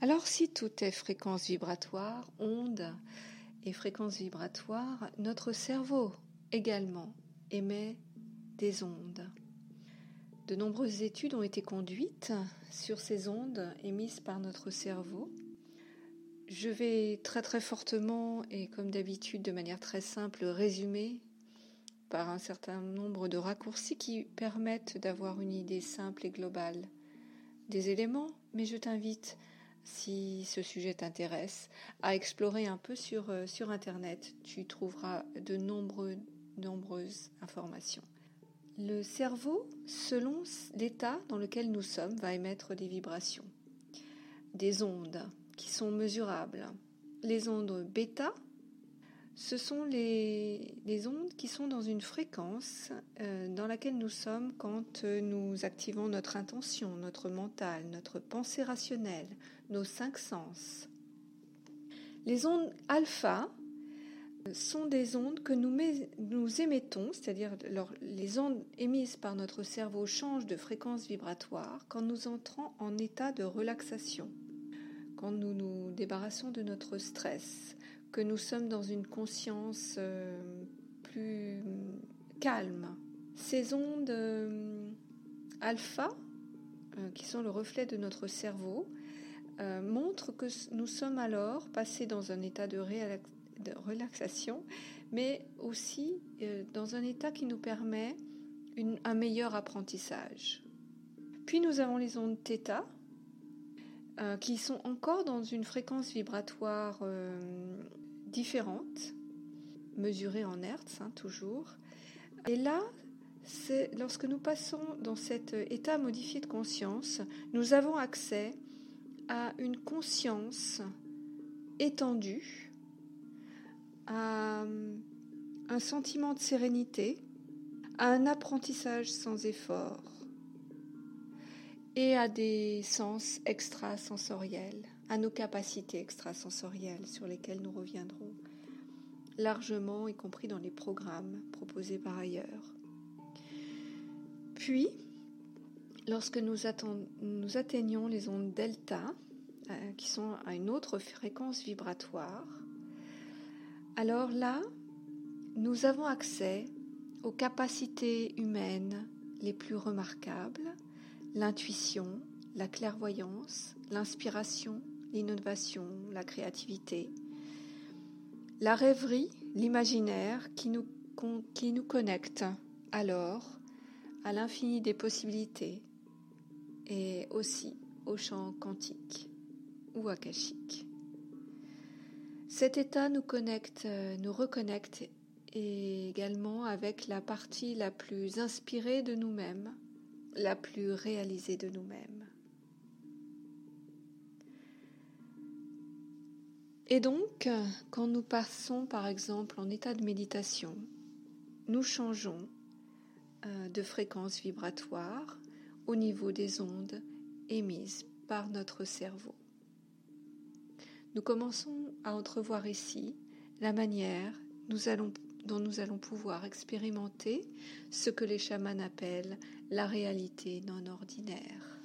Alors si tout est fréquence vibratoire, onde et fréquence vibratoire, notre cerveau également émet des ondes. De nombreuses études ont été conduites sur ces ondes émises par notre cerveau. Je vais très très fortement et comme d'habitude de manière très simple résumer par un certain nombre de raccourcis qui permettent d'avoir une idée simple et globale des éléments, mais je t'invite, si ce sujet t'intéresse, à explorer un peu sur, euh, Internet. Tu trouveras de nombreuses informations. Le cerveau, selon l'état dans lequel nous sommes, va émettre des vibrations, des ondes qui sont mesurables. Les ondes bêta, ce sont les, ondes qui sont dans une fréquence euh, dans laquelle nous sommes quand euh, nous activons notre intention, notre mental, notre pensée rationnelle, nos cinq sens. Les ondes alpha, sont des ondes que nous, nous émettons, c'est-à-dire les ondes émises par notre cerveau changent de fréquence vibratoire quand nous entrons en état de relaxation, quand nous nous débarrassons de notre stress, que nous sommes dans une conscience euh, plus calme. Ces ondes euh, alpha, euh, qui sont le reflet de notre cerveau, montrent que nous sommes alors passés dans un état de, relaxation mais aussi dans un état qui nous permet un meilleur apprentissage. Puis nous avons les ondes θ, euh, qui sont encore dans une fréquence vibratoire euh, différente, mesurée en hertz hein, toujours. Et là, lorsque nous passons dans cet état modifié de conscience, nous avons accès à une conscience étendue à un sentiment de sérénité, à un apprentissage sans effort et à des sens extrasensoriels, à nos capacités extrasensorielles sur lesquelles nous reviendrons largement, y compris dans les programmes proposés par ailleurs. Puis, lorsque nous, atteignons les ondes delta, euh, qui sont à une autre fréquence vibratoire, alors là, nous avons accès aux capacités humaines les plus remarquables, l'intuition, la clairvoyance, l'inspiration, l'innovation, la créativité, la rêverie, l'imaginaire qui nous, connecte alors à l'infini des possibilités et aussi au champ quantique ou akashique. Cet état nous connecte, nous reconnecte également avec la partie la plus inspirée de nous-mêmes, la plus réalisée de nous-mêmes. Et donc, quand nous passons par exemple en état de méditation, nous changeons euh, de fréquence vibratoire au niveau des ondes émises par notre cerveau. Nous commençons à entrevoir ici la manière dont nous allons pouvoir expérimenter ce que les chamans appellent la réalité non ordinaire.